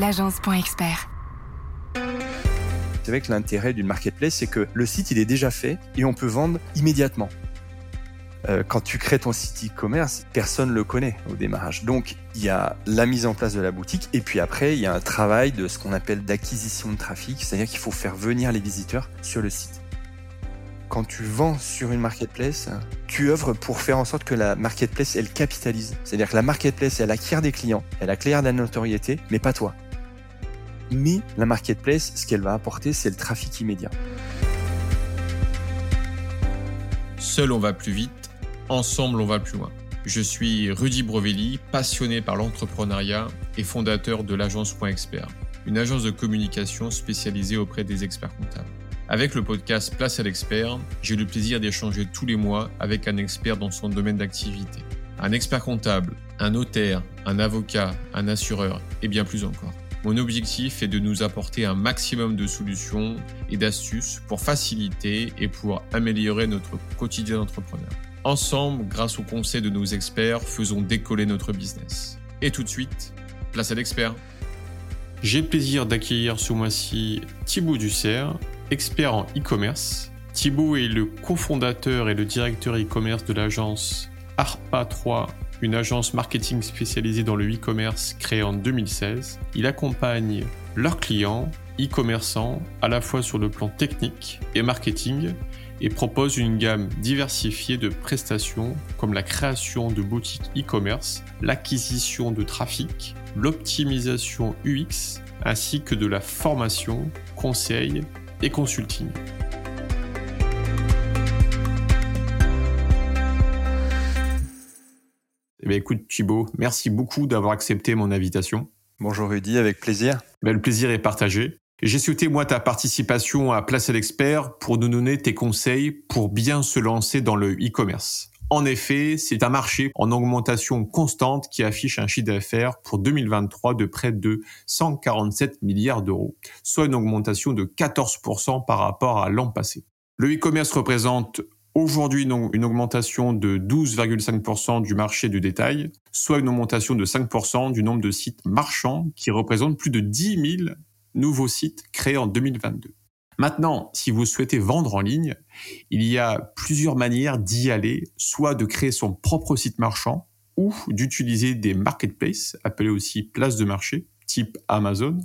l'agence.expert. C'est vrai que l'intérêt d'une marketplace, c'est que le site, il est déjà fait et on peut vendre immédiatement. Euh, quand tu crées ton site e-commerce, personne ne le connaît au démarrage. Donc, il y a la mise en place de la boutique et puis après, il y a un travail de ce qu'on appelle d'acquisition de trafic, c'est-à-dire qu'il faut faire venir les visiteurs sur le site. Quand tu vends sur une marketplace, tu œuvres pour faire en sorte que la marketplace, elle capitalise. C'est-à-dire que la marketplace, elle acquiert des clients, elle acquiert de la notoriété, mais pas toi. Mais la marketplace, ce qu'elle va apporter, c'est le trafic immédiat. Seul on va plus vite, ensemble on va plus loin. Je suis Rudy Brovelli, passionné par l'entrepreneuriat et fondateur de l'agence Point Expert, une agence de communication spécialisée auprès des experts comptables. Avec le podcast Place à l'expert, j'ai le plaisir d'échanger tous les mois avec un expert dans son domaine d'activité. Un expert comptable, un notaire, un avocat, un assureur et bien plus encore. Mon objectif est de nous apporter un maximum de solutions et d'astuces pour faciliter et pour améliorer notre quotidien d'entrepreneur. Ensemble, grâce aux conseils de nos experts, faisons décoller notre business. Et tout de suite, place à l'expert. J'ai le plaisir d'accueillir ce mois-ci Thibaut Dussert, expert en e-commerce. Thibaut est le cofondateur et le directeur e-commerce de l'agence ARPA 3 une agence marketing spécialisée dans le e-commerce créée en 2016. Il accompagne leurs clients, e-commerçants, à la fois sur le plan technique et marketing, et propose une gamme diversifiée de prestations comme la création de boutiques e-commerce, l'acquisition de trafic, l'optimisation UX, ainsi que de la formation, conseil et consulting. Bien, écoute, Thibaut, merci beaucoup d'avoir accepté mon invitation. Bonjour Rudy, avec plaisir. Ben, le plaisir est partagé. J'ai souhaité, moi, ta participation à Place à l'expert pour nous donner tes conseils pour bien se lancer dans le e-commerce. En effet, c'est un marché en augmentation constante qui affiche un chiffre d'affaires pour 2023 de près de 147 milliards d'euros, soit une augmentation de 14% par rapport à l'an passé. Le e-commerce représente aujourd'hui une augmentation de 12,5% du marché du détail, soit une augmentation de 5% du nombre de sites marchands qui représentent plus de 10 000 nouveaux sites créés en 2022. Maintenant, si vous souhaitez vendre en ligne, il y a plusieurs manières d'y aller, soit de créer son propre site marchand ou d'utiliser des marketplaces, appelés aussi places de marché, type Amazon.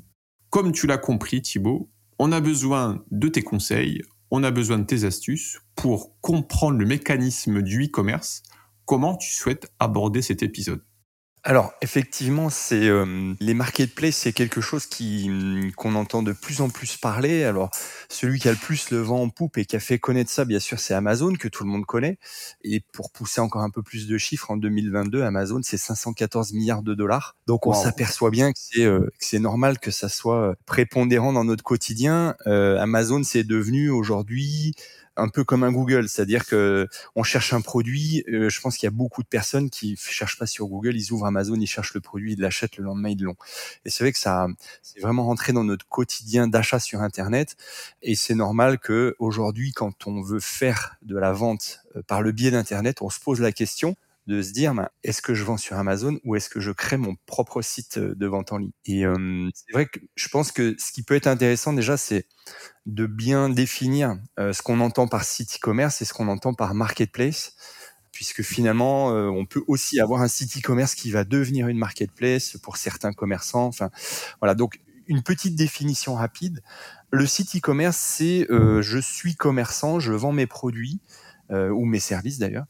Comme tu l'as compris Thibaut, on a besoin de tes conseils, on a besoin de tes astuces pour comprendre le mécanisme du e-commerce. Comment tu souhaites aborder cet épisode? Alors effectivement, c'est euh, les marketplaces, c'est quelque chose qui mm, qu'on entend de plus en plus parler. Alors celui qui a le plus le vent en poupe et qui a fait connaître ça, bien sûr, c'est Amazon que tout le monde connaît. Et pour pousser encore un peu plus de chiffres, en 2022, Amazon c'est 514 milliards de dollars. Donc on s'aperçoit bien que c'est euh, que c'est normal que ça soit euh, prépondérant dans notre quotidien. Amazon c'est devenu aujourd'hui un peu comme un Google, c'est-à-dire que on cherche un produit. Euh, je pense qu'il y a beaucoup de personnes qui cherchent pas sur Google, ils ouvrent Amazon, ils cherchent le produit, ils l'achètent le lendemain, ils l'ont. Et c'est vrai que ça, c'est vraiment rentré dans notre quotidien d'achat sur Internet. Et c'est normal que aujourd'hui, quand on veut faire de la vente euh, par le biais d'Internet, on se pose la question de se dire ben, est-ce que je vends sur Amazon ou est-ce que je crée mon propre site euh, de vente en ligne? Et c'est vrai que je pense que ce qui peut être intéressant déjà, c'est de bien définir euh, ce qu'on entend par site e-commerce et ce qu'on entend par marketplace, puisque finalement, euh, on peut aussi avoir un site e-commerce qui va devenir une marketplace pour certains commerçants. Enfin, voilà. Donc, une petite définition rapide. Le site e-commerce, c'est euh, je suis commerçant, je vends mes produits ou mes services d'ailleurs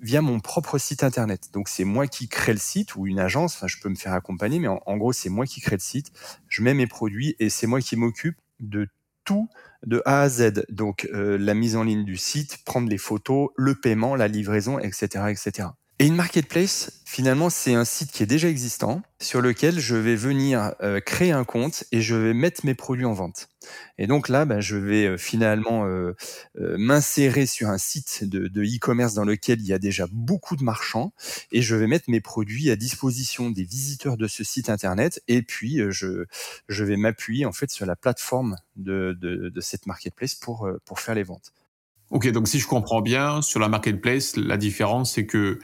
via mon propre site internet. Donc c'est moi qui crée le site ou une agence. Enfin, je peux me faire accompagner, mais en, gros c'est moi qui crée le site. Je mets mes produits et c'est moi qui m'occupe de tout de A à Z. Donc euh, la mise en ligne du site, prendre les photos, le paiement, la livraison, etc., etc. Et une marketplace, finalement, c'est un site qui est déjà existant, sur lequel je vais venir euh, créer un compte et je vais mettre mes produits en vente. Et donc là, ben, je vais euh, finalement euh, m'insérer sur un site de e-commerce dans lequel il y a déjà beaucoup de marchands et je vais mettre mes produits à disposition des visiteurs de ce site internet et puis je, vais m'appuyer en fait sur la plateforme de, cette marketplace pour faire les ventes. Ok, donc si je comprends bien, sur la marketplace, la différence c'est que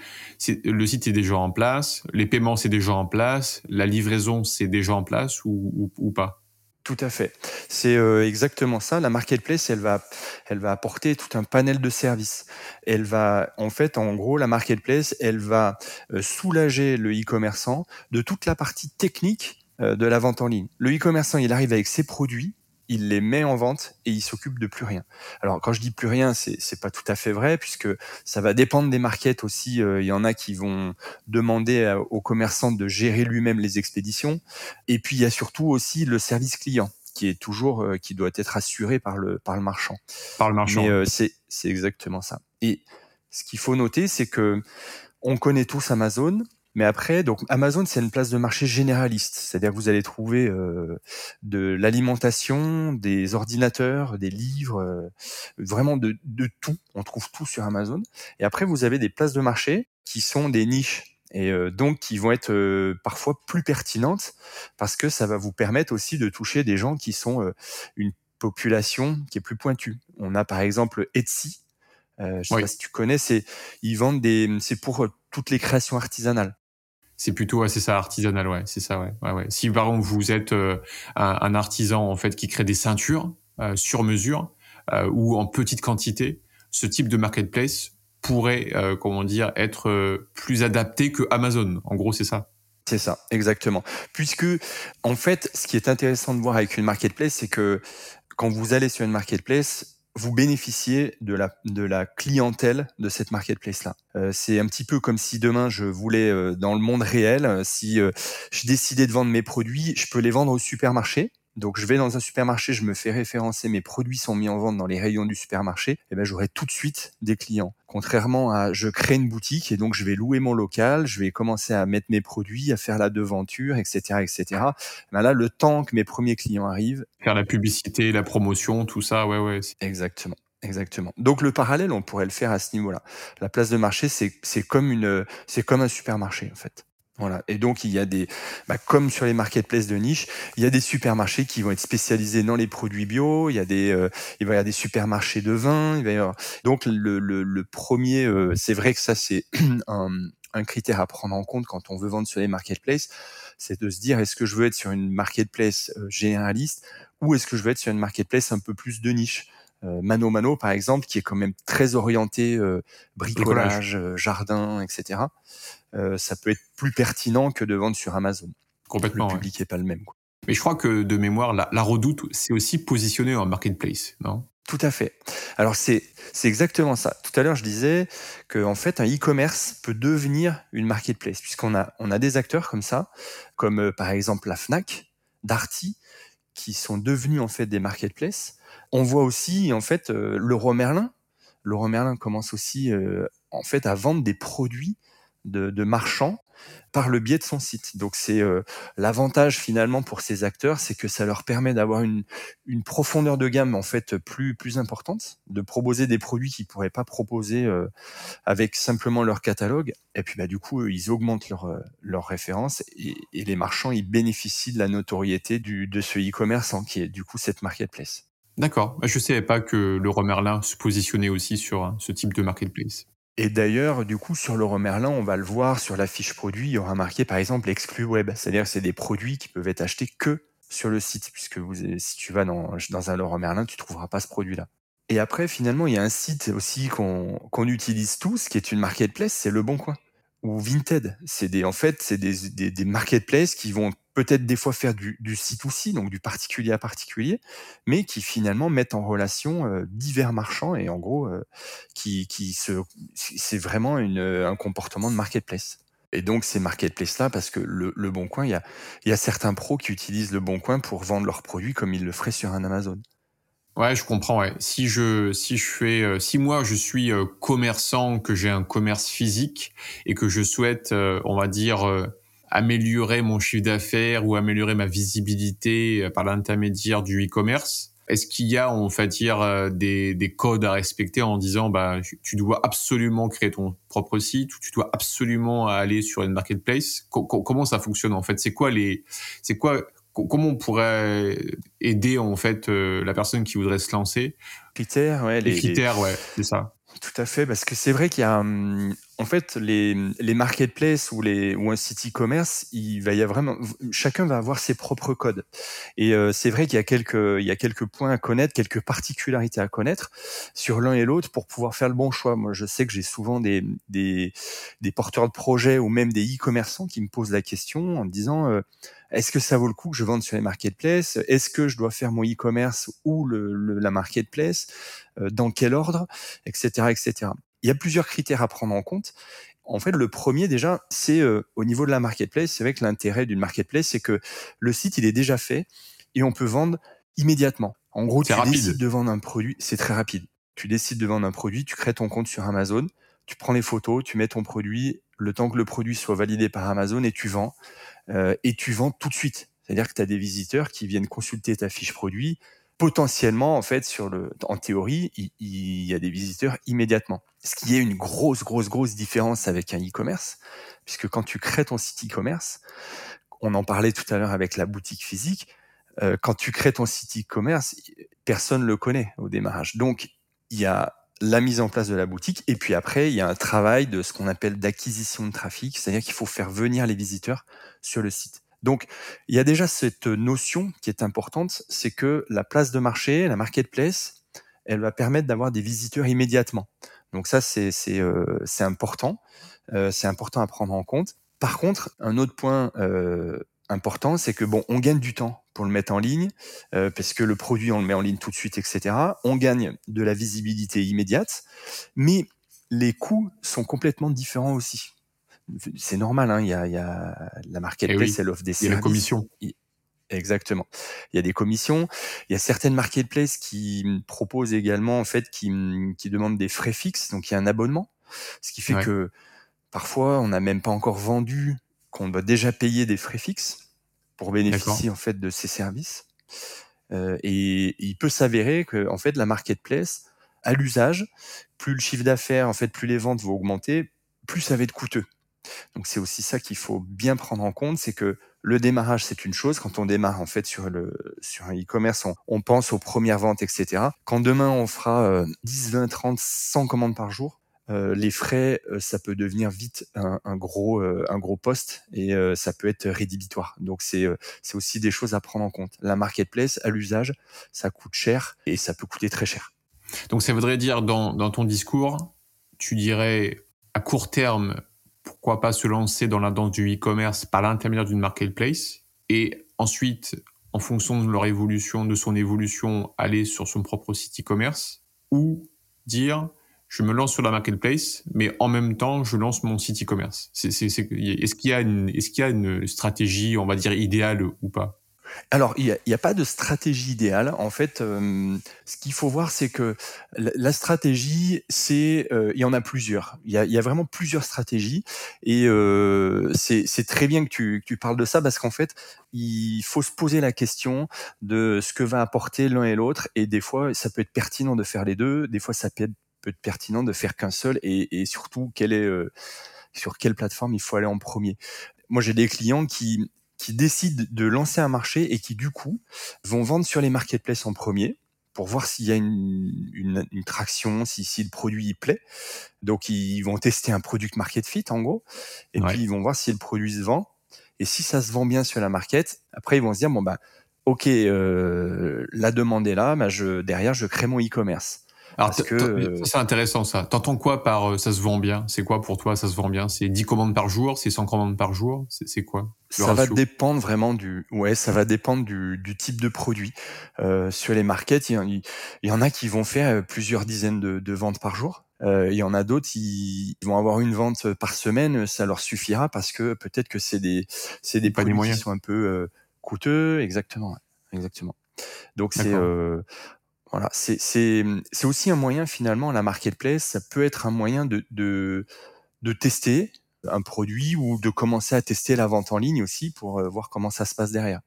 le site est déjà en place, les paiements c'est déjà en place, la livraison c'est déjà en place ou, pas? Tout à fait. C'est euh, exactement ça. La marketplace, elle va, elle va apporter tout un panel de services. Elle va, en fait, en gros, la marketplace, elle va euh, soulager le e-commerçant de toute la partie technique euh, de la vente en ligne. Le e-commerçant, il arrive avec ses produits, il les met en vente et il s'occupe de plus rien. Alors quand je dis plus rien, c'est c'est pas tout à fait vrai puisque ça va dépendre des markets aussi. Euh, il y en a qui vont demander au commerçant de gérer lui-même les expéditions. Et puis il y a surtout aussi le service client qui est toujours euh, qui doit être assuré par le par le marchand. Par le marchand. Mais euh, c'est c'est exactement ça. Et ce qu'il faut noter, c'est que on connaît tous Amazon, mais après, donc Amazon, c'est une place de marché généraliste, c'est-à-dire que vous allez trouver euh, de l'alimentation, des ordinateurs, des livres, euh, vraiment de, de, tout. On trouve tout sur Amazon. Et après, vous avez des places de marché qui sont des niches et euh, donc qui vont être parfois plus pertinentes parce que ça va vous permettre aussi de toucher des gens qui sont une population qui est plus pointue. On a par exemple Etsy. Euh, je sais pas si tu connais, c'est ils vendent des, c'est pour toutes les créations artisanales. C'est plutôt c'est ça artisanal ouais c'est ça ouais. Si par exemple vous êtes euh, un, artisan en fait qui crée des ceintures euh, sur mesure euh, ou en petite quantité, ce type de marketplace pourrait comment dire être plus adapté que Amazon. En gros c'est ça. C'est ça, exactement. Puisque, en fait, ce qui est intéressant de voir avec une marketplace, c'est que quand vous allez sur une marketplace, vous bénéficiez de la, de la clientèle de cette marketplace-là. Euh, c'est un petit peu comme si demain je voulais, euh, dans le monde réel, euh, si je décidais de vendre mes produits, je peux les vendre au supermarché. Donc je vais dans un supermarché, je me fais référencer, mes produits sont mis en vente dans les rayons du supermarché, et eh ben j'aurai tout de suite des clients. Contrairement à je crée une boutique et donc je vais louer mon local, je vais commencer à mettre mes produits, à faire la devanture, etc., etc. Ben là, le temps que mes premiers clients arrivent, faire la publicité, la promotion, tout ça, ouais, ouais. Exactement. Exactement. Donc le parallèle, on pourrait le faire à ce niveau-là. La place de marché, c'est c'est comme une c'est comme un supermarché en fait. Voilà. Et donc, il y a des, bah, comme sur les marketplaces de niche, il y a des supermarchés qui vont être spécialisés dans les produits bio. Il y a des, euh, il va y avoir des supermarchés de vin. Il va y avoir... Donc, le, le, le premier, euh, c'est vrai que ça, c'est un, un, critère à prendre en compte quand on veut vendre sur les marketplaces, c'est de se dire est-ce que je veux être sur une marketplace euh, généraliste ou est-ce que je veux être sur une marketplace un peu plus de niche? Mano Mano, par exemple, qui est quand même très orienté bricolage, jardin, etc. Euh, ça peut être plus pertinent que de vendre sur Amazon. Complètement. Le public n'est pas le même. Quoi. Mais je crois que de mémoire, la, Redoute, c'est aussi positionné en marketplace, non? Tout à fait. Alors c'est c'est exactement ça. Tout à l'heure, je disais que en fait, un e-commerce peut devenir une marketplace puisqu'on a on a des acteurs comme ça, comme euh, par exemple la Fnac, Darty, qui sont devenus en fait des marketplaces. On voit aussi en fait euh, Leroy Merlin. Leroy Merlin commence aussi en fait à vendre des produits de, marchands par le biais de son site. Donc c'est euh, l'avantage finalement pour ces acteurs, c'est que ça leur permet d'avoir une, profondeur de gamme en fait plus plus importante, de proposer des produits qu'ils pourraient pas proposer euh, avec simplement leur catalogue. Et puis bah du coup ils augmentent leur euh, leur référence et, les marchands ils bénéficient de la notoriété du, de ce e-commerce qui est du coup cette marketplace. D'accord. Je savais pas que le Merlin se positionnait aussi sur hein, ce type de marketplace. Et d'ailleurs, du coup, sur le Merlin, on va le voir sur la fiche produit, il y aura marqué par exemple exclu web, c'est-à-dire que c'est des produits qui peuvent être achetés que sur le site, puisque vous, si tu vas dans, dans un Leroy Merlin, tu trouveras pas ce produit-là. Et après, finalement, il y a un site aussi qu'on qu'on utilise tous, qui est une marketplace, c'est Le Bon Coin ou Vinted. C'est des, en fait, c'est des, marketplaces qui vont peut-être des fois faire du, du C2C, donc du particulier à particulier, mais qui finalement mettent en relation euh, divers marchands et en gros, euh, qui, c'est vraiment une, un comportement de marketplace. Et donc ces marketplaces-là, parce que le, le Bon Coin, il y a, y a certains pros qui utilisent le Bon Coin pour vendre leurs produits comme ils le feraient sur un Amazon. Ouais, je comprends. Ouais. Si je si je fais euh, si moi je suis commerçant, que j'ai un commerce physique et que je souhaite, on va dire améliorer mon chiffre d'affaires ou améliorer ma visibilité euh, par l'intermédiaire du e-commerce Est-ce qu'il y a, on va dire, euh, des, des, codes à respecter en disant, bah, tu dois absolument créer ton propre site ou tu dois absolument aller sur une marketplace? Comment ça fonctionne en fait? C'est quoi les, c'est quoi comment on pourrait aider en fait la personne qui voudrait se lancer? Critères, ouais. Les, critères, ouais, c'est ça. Tout à fait, parce que c'est vrai qu'il y a, hum, en fait, les, les marketplaces ou les ou un site e-commerce, il va y avoir vraiment, chacun va avoir ses propres codes. Et euh, c'est vrai qu'il y a quelques, il y a quelques points à connaître, quelques particularités à connaître sur l'un et l'autre pour pouvoir faire le bon choix. Moi, je sais que j'ai souvent des, des, des porteurs de projets ou même des e-commerçants qui me posent la question en me disant, euh, est-ce que ça vaut le coup que je vende sur les marketplaces? Est-ce que je dois faire mon e-commerce ou le, la marketplace euh, Dans quel ordre? Etc. Etc. Il y a plusieurs critères à prendre en compte. En fait, le premier déjà, c'est euh, au niveau de la marketplace. C'est vrai que l'intérêt d'une marketplace, c'est que le site il est déjà fait et on peut vendre immédiatement. En gros, tu décides de vendre un produit, c'est très rapide. Tu décides de vendre un produit, tu crées ton compte sur Amazon, tu prends les photos, tu mets ton produit, le temps que le produit soit validé par Amazon et tu vends. Euh, et tu vends tout de suite. C'est-à-dire que tu as des visiteurs qui viennent consulter ta fiche produit. Potentiellement, en fait, sur le, en théorie, il, y a des visiteurs immédiatement. Ce qui est une grosse, grosse, grosse différence avec un e-commerce, puisque quand tu crées ton site e-commerce, on en parlait tout à l'heure avec la boutique physique, euh, quand tu crées ton site e-commerce, personne le connaît au démarrage. Donc, il y a la mise en place de la boutique et puis après, il y a un travail de ce qu'on appelle d'acquisition de trafic, c'est-à-dire qu'il faut faire venir les visiteurs sur le site. Donc, il y a déjà cette notion qui est importante, c'est que la place de marché, la marketplace, elle va permettre d'avoir des visiteurs immédiatement. Donc ça, c'est euh, important, euh, c'est important à prendre en compte. Par contre, un autre point euh, important, c'est que bon, on gagne du temps pour le mettre en ligne, parce que le produit, on le met en ligne tout de suite, etc. On gagne de la visibilité immédiate, mais les coûts sont complètement différents aussi. C'est normal, hein, il, y a, il y a la marketplace, eh elle offre des services. Il y a la commission. Exactement. Il y a des commissions. Il y a certaines marketplaces qui proposent également, en fait, qui, qui demandent des frais fixes. Donc, il y a un abonnement. Ce qui fait que parfois, on n'a même pas encore vendu qu'on doit déjà payer des frais fixes pour bénéficier en fait de ces services. Euh, et, il peut s'avérer que en fait la marketplace, à l'usage, plus le chiffre d'affaires, en fait, plus les ventes vont augmenter, plus ça va être coûteux. Donc c'est aussi ça qu'il faut bien prendre en compte, c'est que le démarrage c'est une chose. Quand on démarre en fait sur le sur un e-commerce, on, pense aux premières ventes, etc. Quand demain on fera 10, 20, 30, 100 commandes par jour, euh, les frais, euh, ça peut devenir vite un, gros euh, un gros poste et ça peut être rédhibitoire. Donc c'est c'est aussi des choses à prendre en compte. La marketplace à l'usage, ça coûte cher et ça peut coûter très cher. Donc ça voudrait dire dans dans ton discours, tu dirais à court terme, pourquoi pas se lancer dans la danse du e-commerce par l'intermédiaire d'une marketplace et ensuite en fonction de leur évolution, de son évolution, aller sur son propre site e-commerce ou dire je me lance sur la marketplace, mais en même temps, je lance mon site e-commerce. Est-ce qu'il y a une, est-ce qu'il y a une stratégie, on va dire idéale ou pas? Alors, il n'y a, pas de stratégie idéale. En fait, euh, ce qu'il faut voir, c'est que la, stratégie, c'est, euh, il y en a plusieurs. Il y a, vraiment plusieurs stratégies, et euh, c'est très bien que tu, que tu, parles de ça parce qu'en fait, il faut se poser la question de ce que va apporter l'un et l'autre, et des fois, ça peut être pertinent de faire les deux. Des fois, ça peut être pertinent de faire qu'un seul et, surtout quelle est, euh, sur quelle plateforme il faut aller en premier. Moi, j'ai des clients qui, qui décident de lancer un marché et qui, du coup, vont vendre sur les marketplaces en premier pour voir s'il y a une, une, traction, si, si le produit plaît. Donc, ils vont tester un product market fit, en gros. Et puis, ils vont voir si le produit se vend. Et si ça se vend bien sur la market, après, ils vont se dire, bon, bah, OK, euh, la demande est là, bah, je, derrière, je crée mon e-commerce. Alors, que c'est intéressant ça. T'entends quoi par euh, ça se vend bien? C'est quoi pour toi ça se vend bien? C'est 10 commandes par jour? C'est 100 commandes par jour? C'est quoi Ça va dépendre vraiment du. Ouais, ça va dépendre du, du type de produit. Euh, sur les markets, il y, en a qui vont faire euh, plusieurs dizaines de, de ventes par jour. Euh, il y en a d'autres, ils, vont avoir une vente par semaine, ça leur suffira parce que peut-être que c'est des c'est des produits qui sont un peu euh, coûteux, exactement, exactement. Donc c'est euh, voilà, c'est c'est aussi un moyen finalement la marketplace, ça peut être un moyen de de, de tester un produit ou de commencer à tester la vente en ligne aussi pour euh, voir comment ça se passe derrière.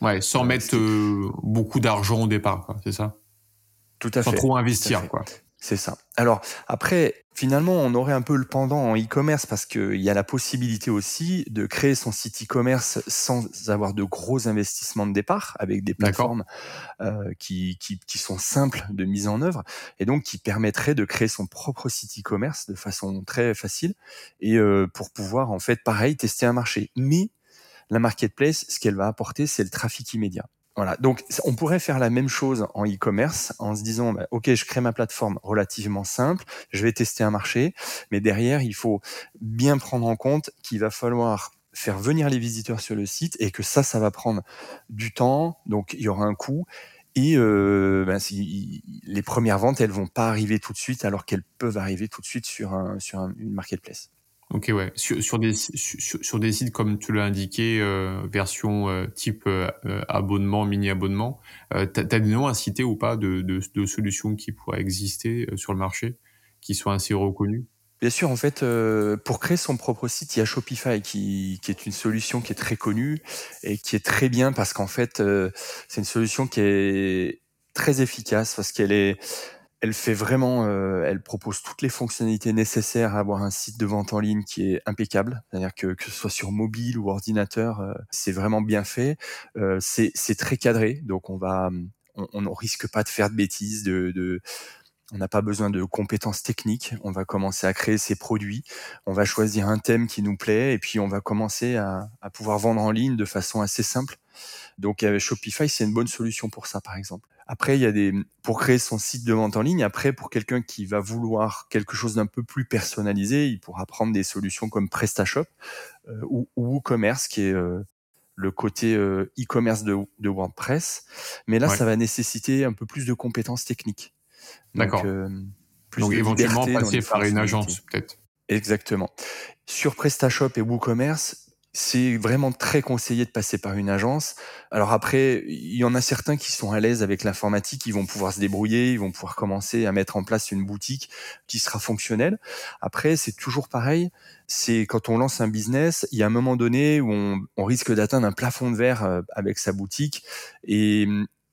Ouais, sans euh, mettre euh, beaucoup d'argent au départ, c'est ça? Tout à fait. Sans trop investir, quoi. C'est ça. Alors après, finalement, on aurait un peu le pendant en e-commerce parce qu'il y a la possibilité aussi de créer son site e-commerce sans avoir de gros investissements de départ, avec des plateformes euh, qui, qui, qui, sont simples de mise en œuvre et donc qui permettraient de créer son propre site e-commerce de façon très facile et euh, pour pouvoir en fait, pareil, tester un marché. Mais la marketplace, ce qu'elle va apporter, c'est le trafic immédiat. Voilà, donc on pourrait faire la même chose en e-commerce en se disant, bah, ok, je crée ma plateforme relativement simple, je vais tester un marché, mais derrière, il faut bien prendre en compte qu'il va falloir faire venir les visiteurs sur le site et que ça, ça va prendre du temps, donc il y aura un coût. Et euh, ben, les premières ventes, elles vont pas arriver tout de suite, alors qu'elles peuvent arriver tout de suite sur, un, sur une marketplace. Ok, ouais. Sur, sur des, sur, sur, des sites comme tu l'as indiqué, euh, version euh, type euh, abonnement, mini-abonnement, euh, tu as, des noms à citer ou pas de, de, de solutions qui pourraient exister sur le marché, qui sont assez reconnues? Bien sûr, en fait, pour créer son propre site, il y a Shopify qui, qui, est une solution qui est très connue et qui est très bien parce qu'en fait, c'est une solution qui est très efficace parce qu'elle est elle fait vraiment, euh, elle propose toutes les fonctionnalités nécessaires à avoir un site de vente en ligne qui est impeccable. C'est-à-dire que que ce soit sur mobile ou ordinateur, euh, c'est vraiment bien fait. Euh, c'est très cadré, donc on va, on, ne risque pas de faire de bêtises, de, on n'a pas besoin de compétences techniques. On va commencer à créer ses produits. On va choisir un thème qui nous plaît et puis on va commencer à, à pouvoir vendre en ligne de façon assez simple. Donc Shopify, c'est une bonne solution pour ça, par exemple. Après, il y a des pour créer son site de vente en ligne. Après, pour quelqu'un qui va vouloir quelque chose d'un peu plus personnalisé, il pourra prendre des solutions comme PrestaShop euh, ou, WooCommerce, qui est euh, le côté euh, e-commerce de, de, WordPress. Mais là, ça va nécessiter un peu plus de compétences techniques. D'accord. Donc, Donc éventuellement passer par une agence, peut-être. Exactement. Sur PrestaShop et WooCommerce, c'est vraiment très conseillé de passer par une agence. Alors après, il y en a certains qui sont à l'aise avec l'informatique, ils vont pouvoir se débrouiller, ils vont pouvoir commencer à mettre en place une boutique qui sera fonctionnelle. Après, c'est toujours pareil. C'est quand on lance un business, il y a un moment donné où on, on risque d'atteindre un plafond de verre euh, avec sa boutique et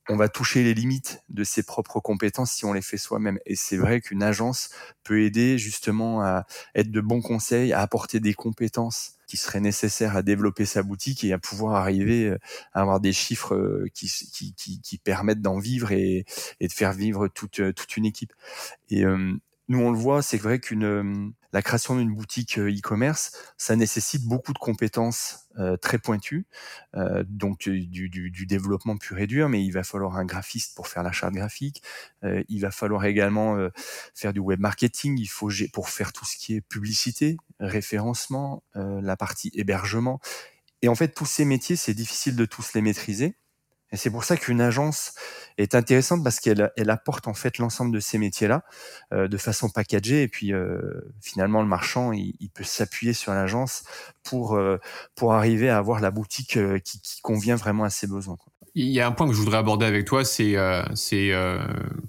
on va toucher les limites de ses propres compétences si on les fait soi-même. Et c'est vrai qu'une agence peut aider justement à être de bons conseils, à apporter des compétences qui seraient nécessaires à développer sa boutique et à pouvoir arriver euh, à avoir des chiffres euh, qui, permettent d'en vivre et, de faire vivre toute, euh, toute une équipe. Et nous, on le voit, c'est vrai qu'une la création d'une boutique e-commerce, ça nécessite beaucoup de compétences très pointu, euh, donc du, du, du, développement pur et dur, mais il va falloir un graphiste pour faire la charte graphique, euh, il va falloir également faire du web marketing, il faut pour faire tout ce qui est publicité, référencement, la partie hébergement. Et en fait, tous ces métiers, c'est difficile de tous les maîtriser. Et c'est pour ça qu'une agence est intéressante parce qu'elle elle apporte en fait l'ensemble de ces métiers-là euh, de façon packagée et puis euh, finalement le marchand il, il peut s'appuyer sur l'agence pour euh, pour arriver à avoir la boutique euh, qui, qui, convient vraiment à ses besoins. Il y a un point que je voudrais aborder avec toi, c'est euh, c'est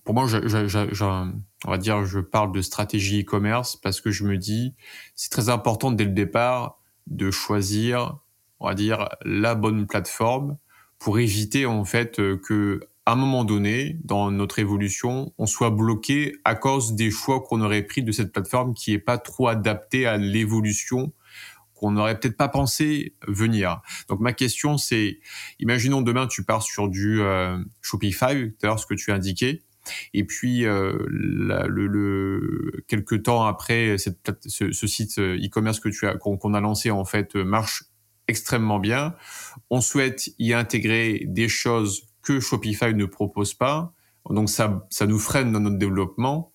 pour moi je, je, je, on va dire je parle de stratégie e-commerce parce que je me dis c'est très important dès le départ de choisir on va dire la bonne plateforme pour éviter en fait euh, que à un moment donné dans notre évolution, on soit bloqué à cause des choix qu'on aurait pris de cette plateforme qui est pas trop adaptée à l'évolution qu'on n'aurait peut-être pas pensé venir. Donc ma question c'est, imaginons demain tu pars sur du euh, Shopify, tout à l'heure ce que tu as indiqué, et puis euh, le, le, quelques temps après ce, site euh, e-commerce que tu as qu'on a lancé en fait marche extrêmement bien. On souhaite y intégrer des choses que Shopify ne propose pas. Donc ça, ça nous freine dans notre développement.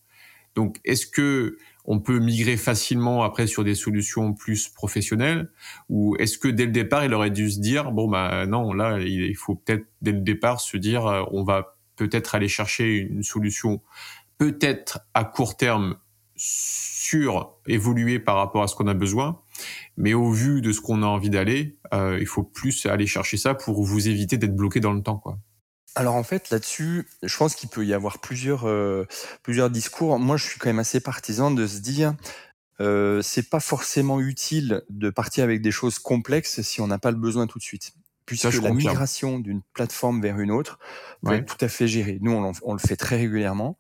Donc est-ce que on peut migrer facilement après sur des solutions plus professionnelles? Ou est-ce que dès le départ il aurait dû se dire bon bah non là il faut peut-être dès le départ se dire euh, on va peut-être aller chercher une solution peut-être à court terme sur évoluer par rapport à ce qu'on a besoin mais au vu de ce qu'on a envie d'aller, euh, il faut plus aller chercher ça pour vous éviter d'être bloqué dans le temps, quoi. Alors en fait là-dessus, je pense qu'il peut y avoir plusieurs euh, plusieurs discours. Moi, je suis quand même assez partisan de se dire euh, c'est pas forcément utile de partir avec des choses complexes si on n'a pas le besoin tout de suite. Puisque la migration d'une plateforme vers une autre peut être tout à fait gérée. Nous, on, le fait très régulièrement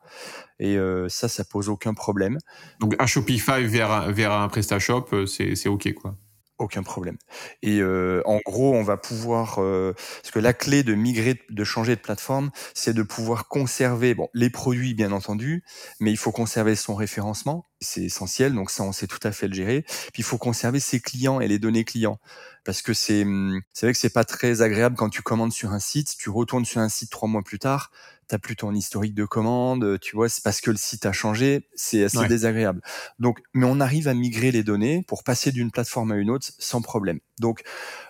et euh, ça, ça pose aucun problème. Donc un Shopify vers, vers un PrestaShop, euh, c'est OK quoi aucun problème. Et euh, en gros, on va pouvoir, euh, parce que la clé de migrer, de changer de plateforme, c'est de pouvoir conserver, bon, les produits bien entendu, mais il faut conserver son référencement, c'est essentiel. Donc ça, on sait tout à fait le gérer. Puis il faut conserver ses clients et les données clients, parce que c'est, hum, c'est vrai que c'est pas très agréable quand tu commandes sur un site, tu retournes sur un site trois mois plus tard, t'as plus ton historique de commande, tu vois, c'est parce que le site a changé, c'est assez désagréable. Donc, mais on arrive à migrer les données pour passer d'une plateforme à une autre sans problème. Donc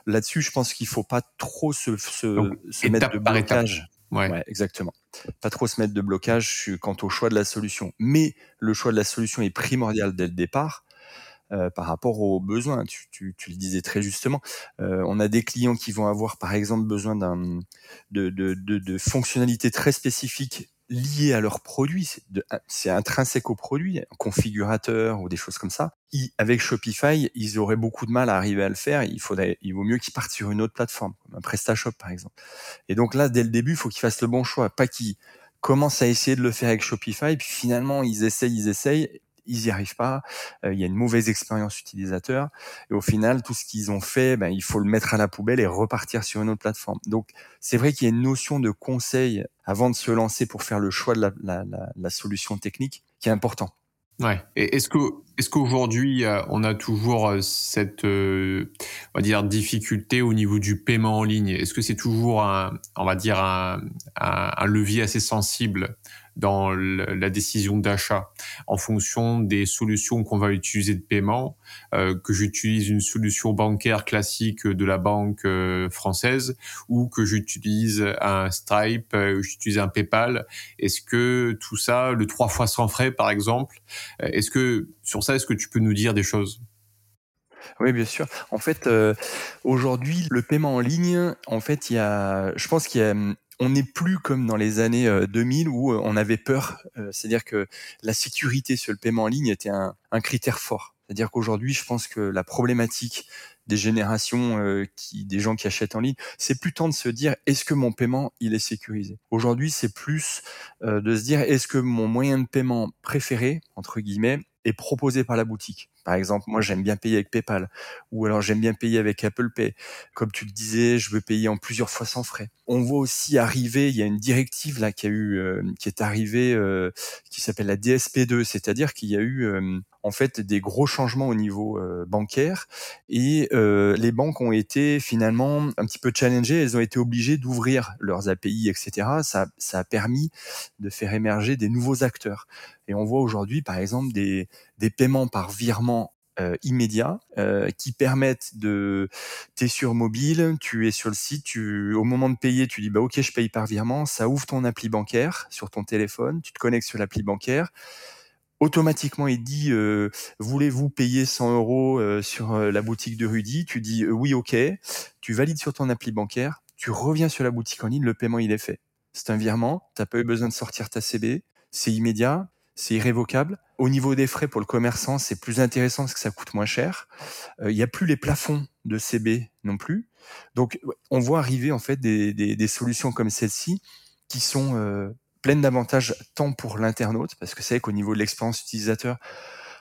là-dessus, je pense qu'il faut pas trop se, se, mettre de blocage. Ouais. exactement. Pas trop se mettre de blocage quant au choix de la solution. Mais le choix de la solution est primordial dès le départ. Euh, par rapport aux besoins. Tu, tu, tu, le disais très justement. Euh, on a des clients qui vont avoir, par exemple, besoin d'un de, de, de, de, fonctionnalités très spécifiques liées à leur produit. C'est intrinsèque au produit, un configurateur ou des choses comme ça. avec Shopify, ils auraient beaucoup de mal à arriver à le faire. Il faudrait, il vaut mieux qu'ils partent sur une autre plateforme, comme un PrestaShop par exemple. Et donc là, dès le début, il faut qu'ils fassent le bon choix, pas qu'ils commencent à essayer de le faire avec Shopify, puis finalement ils essayent, ils essayent, ils n'y arrivent pas, il y a une mauvaise expérience utilisateur, et au final, tout ce qu'ils ont fait, ben, il faut le mettre à la poubelle et repartir sur une autre plateforme. Donc, c'est vrai qu'il y a une notion de conseil avant de se lancer pour faire le choix de la, solution technique qui est important. Ouais. Et est-ce que est-ce qu'aujourd'hui on a toujours cette on va dire difficulté au niveau du paiement en ligne? Est-ce que c'est toujours un on va dire un levier assez sensible dans la décision d'achat en fonction des solutions qu'on va utiliser de paiement, euh, que j'utilise une solution bancaire classique de la banque euh, française ou que j'utilise un Stripe, euh, j'utilise un PayPal. Est-ce que tout ça, le trois fois sans frais par exemple, euh, est-ce que sur ça, est-ce que tu peux nous dire des choses? Oui, bien sûr. En fait, aujourd'hui, le paiement en ligne, en fait, il y a, je pense qu'il y a on n'est plus comme dans les années 2000 euh, où euh, on avait peur. Euh, c'est-à-dire que la sécurité sur le paiement en ligne était un, critère fort. C'est-à-dire qu'aujourd'hui, je pense que la problématique des générations des gens qui achètent en ligne, c'est plus tant de se dire est-ce que mon paiement il est sécurisé? Aujourd'hui, c'est plus de se dire est-ce que mon moyen de paiement préféré entre guillemets est proposé par la boutique? Par exemple, moi j'aime bien payer avec PayPal ou alors j'aime bien payer avec Apple Pay. Comme tu le disais, je veux payer en plusieurs fois sans frais. On voit aussi arriver, il y a une directive là qui a eu, euh, qui est arrivée, euh, qui s'appelle la DSP2, c'est-à-dire qu'il y a eu euh, en fait des gros changements au niveau bancaire et les banques ont été finalement un petit peu challengées. Elles ont été obligées d'ouvrir leurs API, etc. Ça, ça a permis de faire émerger des nouveaux acteurs. Et on voit aujourd'hui, par exemple, des, des paiements par virement euh, immédiat euh, qui permettent de t'es sur mobile, tu es sur le site, tu au moment de payer, tu dis bah ok je paye par virement, ça ouvre ton appli bancaire sur ton téléphone, tu te connectes sur l'appli bancaire, automatiquement il dit euh, voulez-vous payer 100 euros euh, sur euh, la boutique de Rudy, tu dis oui ok, tu valides sur ton appli bancaire, tu reviens sur la boutique en ligne, le paiement il est fait. C'est un virement, t'as pas eu besoin de sortir ta CB, c'est immédiat, c'est irrévocable. Au niveau des frais pour le commerçant, c'est plus intéressant parce que ça coûte moins cher. Euh, il n'y a plus les plafonds de CB non plus. Donc, on voit arriver en fait des, des, des solutions comme celle-ci qui sont euh, pleines d'avantages tant pour l'internaute, parce que c'est vrai qu'au niveau de l'expérience utilisateur,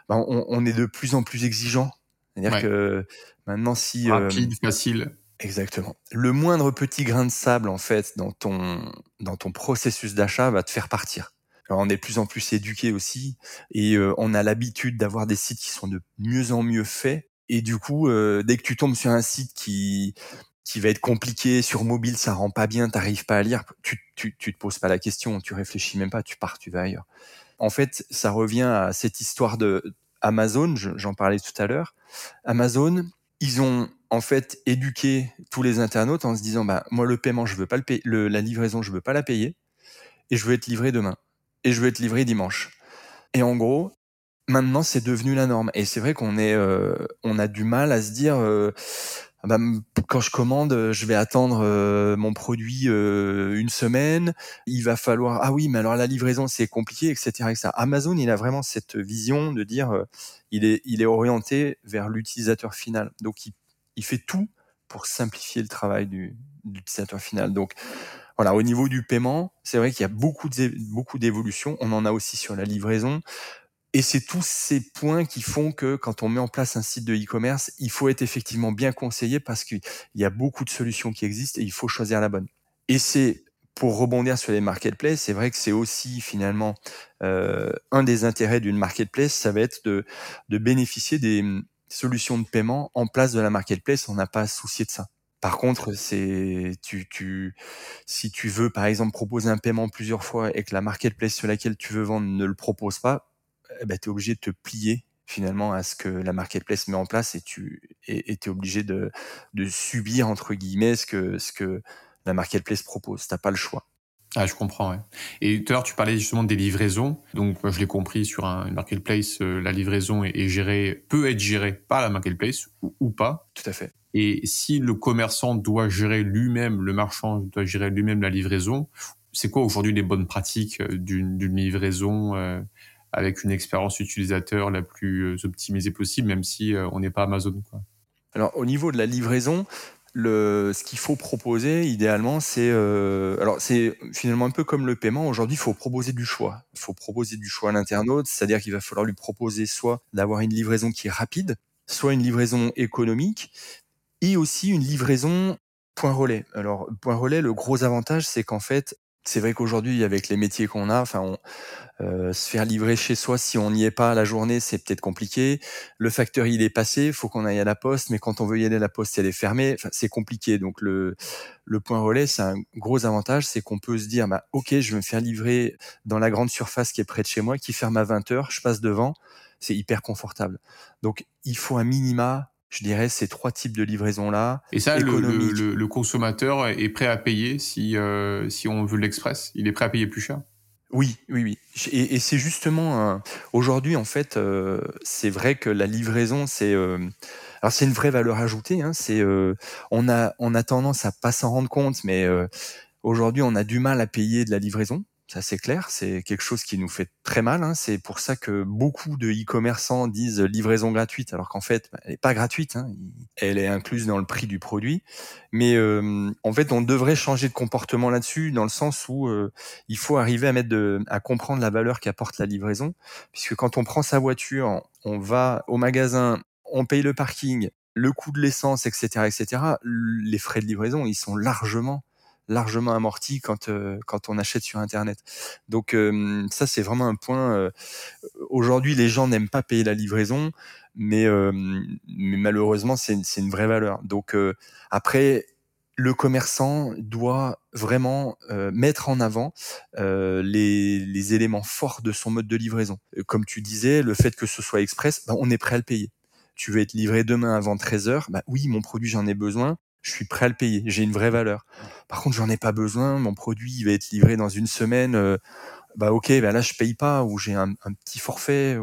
ben, on, on, est de plus en plus exigeant. C'est-à-dire que maintenant, si euh, rapide, facile. Exactement. Le moindre petit grain de sable en fait dans ton dans ton processus d'achat va te faire partir on est plus en plus éduqué aussi et euh, on a l'habitude d'avoir des sites qui sont de mieux en mieux faits. Et du coup, euh, dès que tu tombes sur un site qui qui va être compliqué sur mobile, ça rend pas bien, t'arrives pas à lire, tu, tu, tu te poses pas la question, tu réfléchis même pas, tu pars, tu vas ailleurs. En fait, ça revient à cette histoire de Amazon, j'en parlais tout à l'heure. Amazon, ils ont en fait éduqué tous les internautes en se disant bah moi le paiement je veux pas le payer, la livraison je veux pas la payer et je veux être livré demain et je veux être livré dimanche. Et en gros, maintenant c'est devenu la norme. Et c'est vrai qu'on est, euh, on a du mal à se dire, euh, ah bah, quand je commande, je vais attendre euh, mon produit une semaine. Il va falloir, ah oui, mais alors la livraison c'est compliqué, etc., etc. Amazon, il a vraiment cette vision de dire, il est, il est orienté vers l'utilisateur final. Donc il, il fait tout pour simplifier le travail du, du utilisateur final. Donc voilà, au niveau du paiement, c'est vrai qu'il y a beaucoup beaucoup d'évolutions. On en a aussi sur la livraison. Et c'est tous ces points qui font que quand on met en place un site de e-commerce, il faut être effectivement bien conseillé parce qu'il y a beaucoup de solutions qui existent et il faut choisir la bonne. Et c'est pour rebondir sur les marketplaces, c'est vrai que c'est aussi finalement euh, un des intérêts d'une marketplace, ça va être de, de bénéficier des hum, solutions de paiement en place de la marketplace. On n'a pas à soucier de ça. Par contre, c'est tu, tu, si tu veux par exemple proposer un paiement plusieurs fois et que la marketplace sur laquelle tu veux vendre ne le propose pas, eh ben, tu es obligé de te plier finalement à ce que la marketplace met en place et tu es obligé de, de subir entre guillemets ce que, ce que la marketplace propose. T'as pas le choix. Ah, je comprends. Ouais. Et tout à l'heure, tu parlais justement des livraisons. Donc, je l'ai compris sur un, une marketplace, euh, la livraison est, gérée, peut être gérée par la marketplace ou, ou, pas. Tout à fait. Et si le commerçant doit gérer lui-même, le marchand doit gérer lui-même la livraison, c'est quoi aujourd'hui les bonnes pratiques euh, d'une livraison euh, avec une expérience utilisateur la plus optimisée possible, même si on n'est pas Amazon quoi? Alors, au niveau de la livraison, le, ce qu'il faut proposer, idéalement, c'est euh, alors c'est finalement un peu comme le paiement. Aujourd'hui, il faut proposer du choix. Il faut proposer du choix à l'internaute, c'est-à-dire qu'il va falloir lui proposer soit d'avoir une livraison qui est rapide, soit une livraison économique, et aussi une livraison point relais. Alors point relais, le gros avantage, c'est qu'en fait, c'est vrai qu'aujourd'hui, avec les métiers qu'on a, enfin, on, euh, se faire livrer chez soi, si on n'y est pas la journée, c'est peut-être compliqué. Le facteur, il est passé, faut qu'on aille à la poste, mais quand on veut y aller à la poste, elle est fermée. Enfin, c'est compliqué. Donc le, le point relais, c'est un gros avantage, c'est qu'on peut se dire, bah, ok, je vais me faire livrer dans la grande surface qui est près de chez moi, qui ferme à 20 heures, je passe devant, c'est hyper confortable. Donc il faut un minima je dirais, ces trois types de livraison-là. Et ça, le, le, le, consommateur est prêt à payer si, euh, si on veut l'express? Il est prêt à payer plus cher? Oui, oui, oui. Et, et c'est justement aujourd'hui en fait, euh, c'est vrai que la livraison, c'est euh, alors c'est une vraie valeur ajoutée. Hein, c'est euh, on a on a tendance à pas s'en rendre compte, mais aujourd'hui on a du mal à payer de la livraison. Ça c'est clair, c'est quelque chose qui nous fait très mal. Hein. C'est pour ça que beaucoup de e-commerçants disent livraison gratuite, alors qu'en fait, bah, elle n'est pas gratuite. Hein. Elle est incluse dans le prix du produit. Mais en fait, on devrait changer de comportement là-dessus, dans le sens où il faut arriver à à comprendre la valeur qu'apporte la livraison, puisque quand on prend sa voiture, on va au magasin, on paye le parking, le coût de l'essence, etc., etc. Les frais de livraison, ils sont largement largement amorti quand euh, quand on achète sur internet. Donc euh, ça c'est vraiment un point. Euh, aujourd'hui les gens n'aiment pas payer la livraison, mais, mais malheureusement c'est c'est une vraie valeur. Donc après le commerçant doit vraiment mettre en avant les, les, éléments forts de son mode de livraison. Comme tu disais, le fait que ce soit express, bah, on est prêt à le payer. Tu veux être livré demain avant 13 heures, bah oui, mon produit j'en ai besoin, je suis prêt à le payer, j'ai une vraie valeur. Par contre, j'en ai pas besoin, mon produit il va être livré dans une semaine, euh, bah ok, bah là je paye pas ou j'ai un, petit forfait.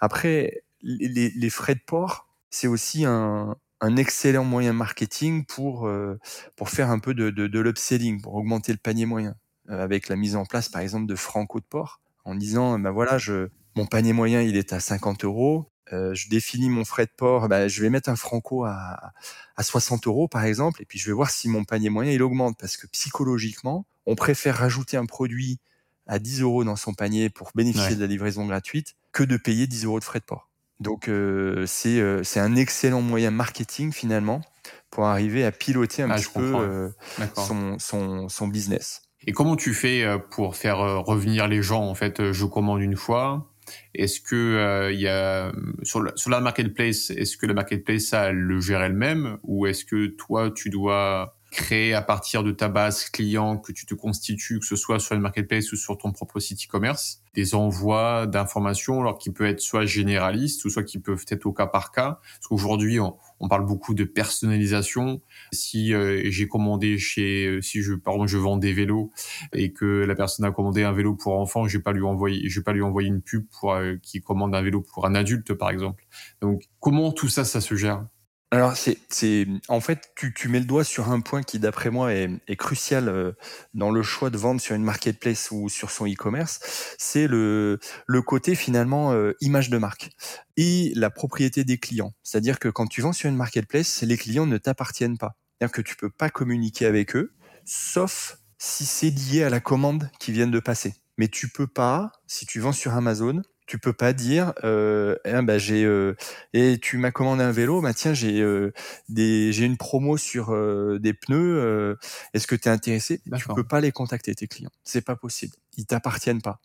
Après, les, frais de port, c'est aussi un, un, excellent moyen marketing pour euh, pour faire un peu de, de, de l'upselling, pour augmenter le panier moyen, euh, avec la mise en place par exemple de franco de port, en disant bah voilà, je mon panier moyen il est à 50 euros, euh, je définis mon frais de port, bah, je vais mettre un franco à, à 60 euros par exemple, et puis je vais voir si mon panier moyen il augmente, parce que psychologiquement, on préfère rajouter un produit à 10 euros dans son panier pour bénéficier de la livraison gratuite que de payer 10 euros de frais de port. Donc euh, c'est euh, c'est un excellent moyen marketing finalement pour arriver à piloter un ah, petit peu euh, son, son, son business. Et comment tu fais pour faire revenir les gens En fait, je commande une fois, est-ce que euh, y a sur la, sur la marketplace, est-ce que la marketplace ça le gère elle-même ou est-ce que toi tu dois créer à partir de ta base client que tu te constitues, que ce soit sur une marketplace ou sur ton propre site e-commerce, des envois d'informations, alors qui peut être soit généralistes ou soit qui peuvent être au cas par cas. Parce qu'aujourd'hui, on, parle beaucoup de personnalisation. Si euh, j'ai commandé chez, euh, si je pardon, je vends des vélos et que la personne a commandé un vélo pour enfant, je vais pas lui envoyer, je vais pas lui envoyer une pub pour euh, qui commande un vélo pour un adulte par exemple. Donc comment tout ça, ça se gère? Alors c'est, en fait tu, tu mets le doigt sur un point qui d'après moi est, est crucial euh, dans le choix de vendre sur une marketplace ou sur son e-commerce, c'est le, le côté finalement euh, image de marque et la propriété des clients. C'est-à-dire que quand tu vends sur une marketplace, les clients ne t'appartiennent pas. C'est-à-dire que tu peux pas communiquer avec eux, sauf si c'est lié à la commande qui viennent de passer. Mais tu peux pas, si tu vends sur Amazon, tu peux pas dire euh, eh, bah, j'ai euh, et tu m'as commandé un vélo bah tiens j'ai euh, des j'ai une promo sur euh, des pneus euh, est-ce que tu es intéressé? Tu peux pas les contacter tes clients. C'est pas possible. Ils t'appartiennent pas.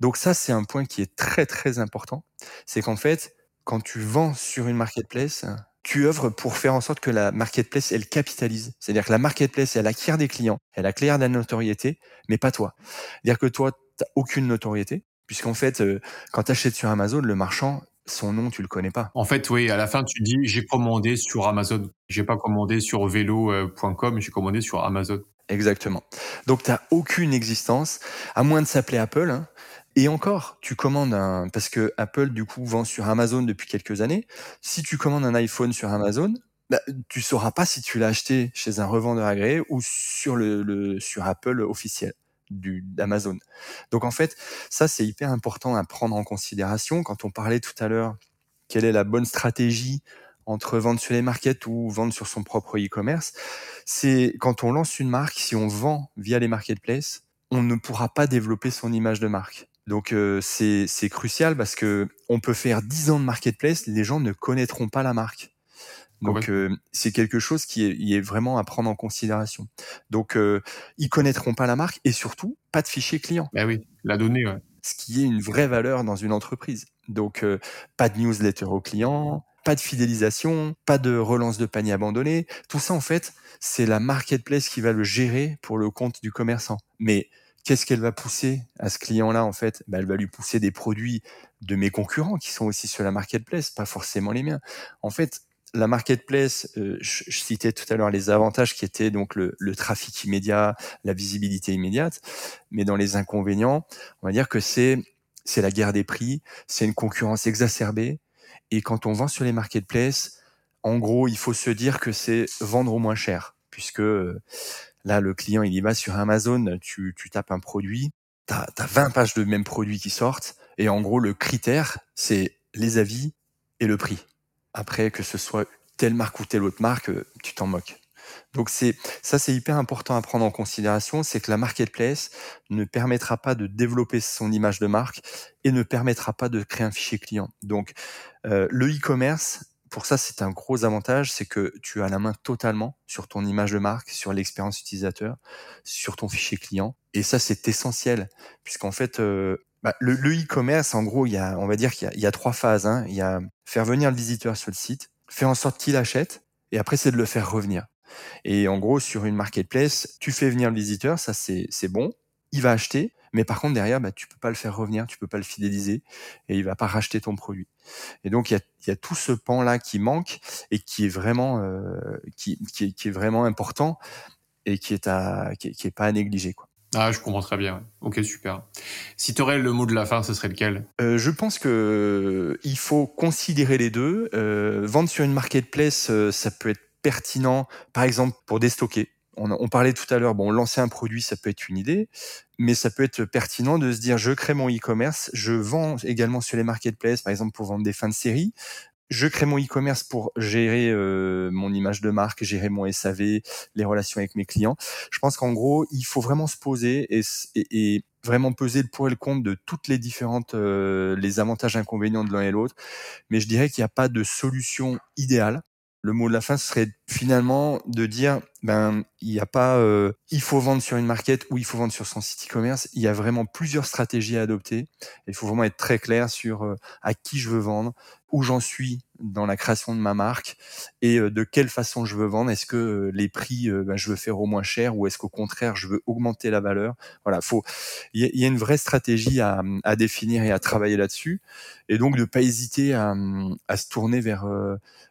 Donc ça c'est un point qui est très très important. C'est qu'en fait quand tu vends sur une marketplace tu œuvres pour faire en sorte que la marketplace elle capitalise. C'est-à-dire que la marketplace elle acquiert des clients elle acquiert de la notoriété mais pas toi. C'est-à-dire que toi t'as aucune notoriété Puisqu'en fait, euh, quand tu achètes sur Amazon, le marchand, son nom, tu le connais pas. En fait, oui, à la fin, tu dis j'ai commandé sur Amazon. J'ai pas commandé sur vélo.com, j'ai commandé sur Amazon. Exactement. Donc, tu n'as aucune existence, à moins de s'appeler Apple. Hein. Et encore, tu commandes un. Parce que Apple, du coup, vend sur Amazon depuis quelques années. Si tu commandes un iPhone sur Amazon, bah, tu sauras pas si tu l'as acheté chez un revendeur agréé ou sur, le, le sur Apple officiel d'Amazon. Donc en fait, ça c'est hyper important à prendre en considération quand on parlait tout à l'heure quelle est la bonne stratégie entre vendre sur les markets ou vendre sur son propre e-commerce. C'est quand on lance une marque, si on vend via les marketplaces, on ne pourra pas développer son image de marque. Donc euh, c'est crucial parce que on peut faire 10 ans de marketplace, les gens ne connaîtront pas la marque. Donc euh, c'est quelque chose qui est, est, vraiment à prendre en considération. Donc euh, ils connaîtront pas la marque et surtout pas de fichier client. Ben oui, la donnée. Ouais. Ce qui est une vraie valeur dans une entreprise. Donc euh, pas de newsletter aux clients, pas de fidélisation, pas de relance de panier abandonné. Tout ça en fait, c'est la marketplace qui va le gérer pour le compte du commerçant. Mais qu'est-ce qu'elle va pousser à ce client-là en fait? Ben, Elle va lui pousser des produits de mes concurrents qui sont aussi sur la marketplace, pas forcément les miens. En fait, la marketplace, euh, je, citais tout à l'heure les avantages qui étaient donc le, trafic immédiat, la visibilité immédiate, mais dans les inconvénients, on va dire que c'est c'est la guerre des prix, c'est une concurrence exacerbée, et quand on vend sur les marketplaces, en gros, il faut se dire que c'est vendre au moins cher, puisque euh, là, le client, il y va sur Amazon, tu, tu tapes un produit, tu as, as 20 pages de même produit qui sortent, et en gros, le critère, c'est les avis et le prix. Après, que ce soit telle marque ou telle autre marque, euh, tu t'en moques. Donc c'est ça, c'est hyper important à prendre en considération, c'est que la marketplace ne permettra pas de développer son image de marque et ne permettra pas de créer un fichier client. Donc euh, le e-commerce, pour ça, c'est un gros avantage, c'est que tu as la main totalement sur ton image de marque, sur l'expérience utilisateur, sur ton fichier client. Et ça, c'est essentiel, puisqu'en fait, euh, bah, le e-commerce, en gros, il y a, on va dire qu'il y, a trois phases. Hein. Il y a faire venir le visiteur sur le site, faire en sorte qu'il achète, et après, c'est de le faire revenir. Et en gros, sur une marketplace, tu fais venir le visiteur, ça c'est bon, il va acheter, mais par contre derrière, bah, tu peux pas le faire revenir, tu peux pas le fidéliser, et il va pas racheter ton produit. Et donc il y a, tout ce pan là qui manque et qui est vraiment euh, qui, vraiment important et qui est pas à négliger quoi. Ah, je comprends très bien. Ok, super. Si tu aurais le mot de la fin, ce serait lequel? Euh, Je pense que euh, faut considérer les deux. Euh, vendre sur une marketplace, ça peut être pertinent, par exemple, pour déstocker. On, on parlait tout à l'heure, bon, lancer un produit, ça peut être une idée, mais ça peut être pertinent de se dire, je crée mon e-commerce, je vends également sur les marketplaces, par exemple, pour vendre des fins de série, je crée mon e-commerce pour gérer euh, mon image de marque, gérer mon SAV, les relations avec mes clients. Je pense qu'en gros, il faut vraiment se poser et, et, vraiment peser le pour et le contre de toutes les différentes, euh, les avantages et inconvénients de l'un et l'autre. Mais je dirais qu'il n'y a pas de solution idéale. Le mot de la fin serait finalement de dire ben il n'y a pas euh, il faut vendre sur une market ou il faut vendre sur son site e-commerce. Il y a vraiment plusieurs stratégies à adopter. Il faut vraiment être très clair sur euh, à qui je veux vendre où j'en suis dans la création de ma marque et euh, de quelle façon je veux vendre. Est-ce que les prix ben, je veux faire au moins cher ou est-ce qu'au contraire je veux augmenter la valeur? Voilà faut il y, a une vraie stratégie à, définir et à travailler là-dessus. Et donc de pas hésiter à, se tourner vers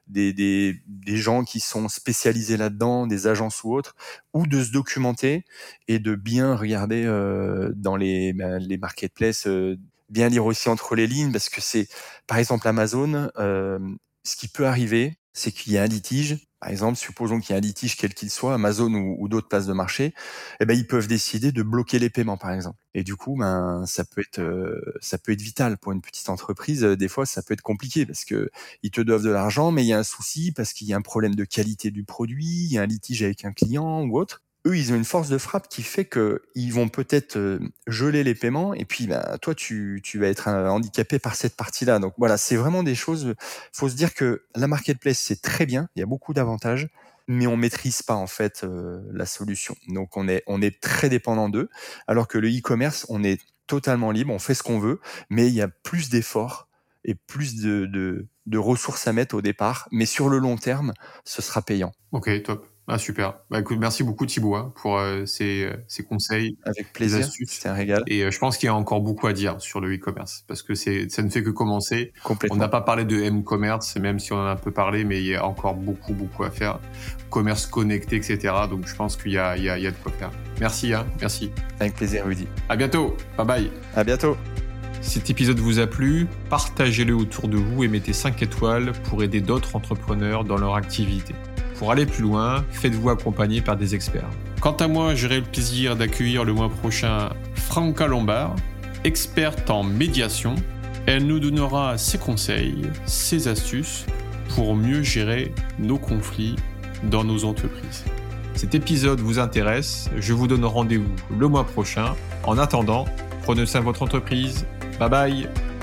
des, des, des gens qui sont spécialisés là-dedans, des ou autres, ou de se documenter et de bien regarder euh, dans les, ben, les marketplaces, euh, bien lire aussi entre les lignes, parce que c'est, par exemple, Amazon, euh, ce qui peut arriver, c'est qu'il y a un litige. Par exemple, supposons qu'il y a un litige quel qu'il soit, Amazon ou, d'autres places de marché, eh ben ils peuvent décider de bloquer les paiements, par exemple. Et du coup, ben ça peut être euh, ça peut être vital pour une petite entreprise. Des fois, ça peut être compliqué parce que ils te doivent de l'argent, mais il y a un souci parce qu'il y a un problème de qualité du produit, il y a un litige avec un client ou autre eux, ils ont une force de frappe qui fait que ils vont peut-être euh, geler les paiements et puis bah, toi, tu, tu vas être euh, handicapé par cette partie-là. Donc voilà, c'est vraiment des choses. Faut se dire que la marketplace c'est très bien, il y a beaucoup d'avantages, mais on maîtrise pas en fait euh, la solution. Donc on est on est très dépendant d'eux, alors que le e-commerce, on est totalement libre, on fait ce qu'on veut, mais il y a plus d'efforts et plus de, de, de ressources à mettre au départ, mais sur le long terme, ce sera payant. Ok, top. Ah super. Bah écoute, merci beaucoup Thibaut hein, pour euh, ces, euh, ces, conseils. Avec plaisir. C'est un régal. Et euh, je pense qu'il y a encore beaucoup à dire sur le e-commerce parce que c'est ça ne fait que commencer. Complètement. On n'a pas parlé de m-commerce, même si on en a un peu parlé, mais il y a encore beaucoup beaucoup à faire. Commerce connecté, etc. Donc je pense qu'il y a, il y a, il y a de quoi faire. Merci, hein. Merci. Avec plaisir, Rudy. À bientôt. Bye bye. À bientôt. Si cet épisode vous a plu, partagez-le autour de vous et mettez 5 étoiles pour aider d'autres entrepreneurs dans leur activité. Pour aller plus loin, faites-vous accompagner par des experts. Quant à moi, j'aurai le plaisir d'accueillir le mois prochain Franca Lombard, experte en médiation. Elle nous donnera ses conseils, ses astuces pour mieux gérer nos conflits dans nos entreprises. Cet épisode vous intéresse, je vous donne rendez-vous le mois prochain. En attendant, prenez soin de votre entreprise. Bye bye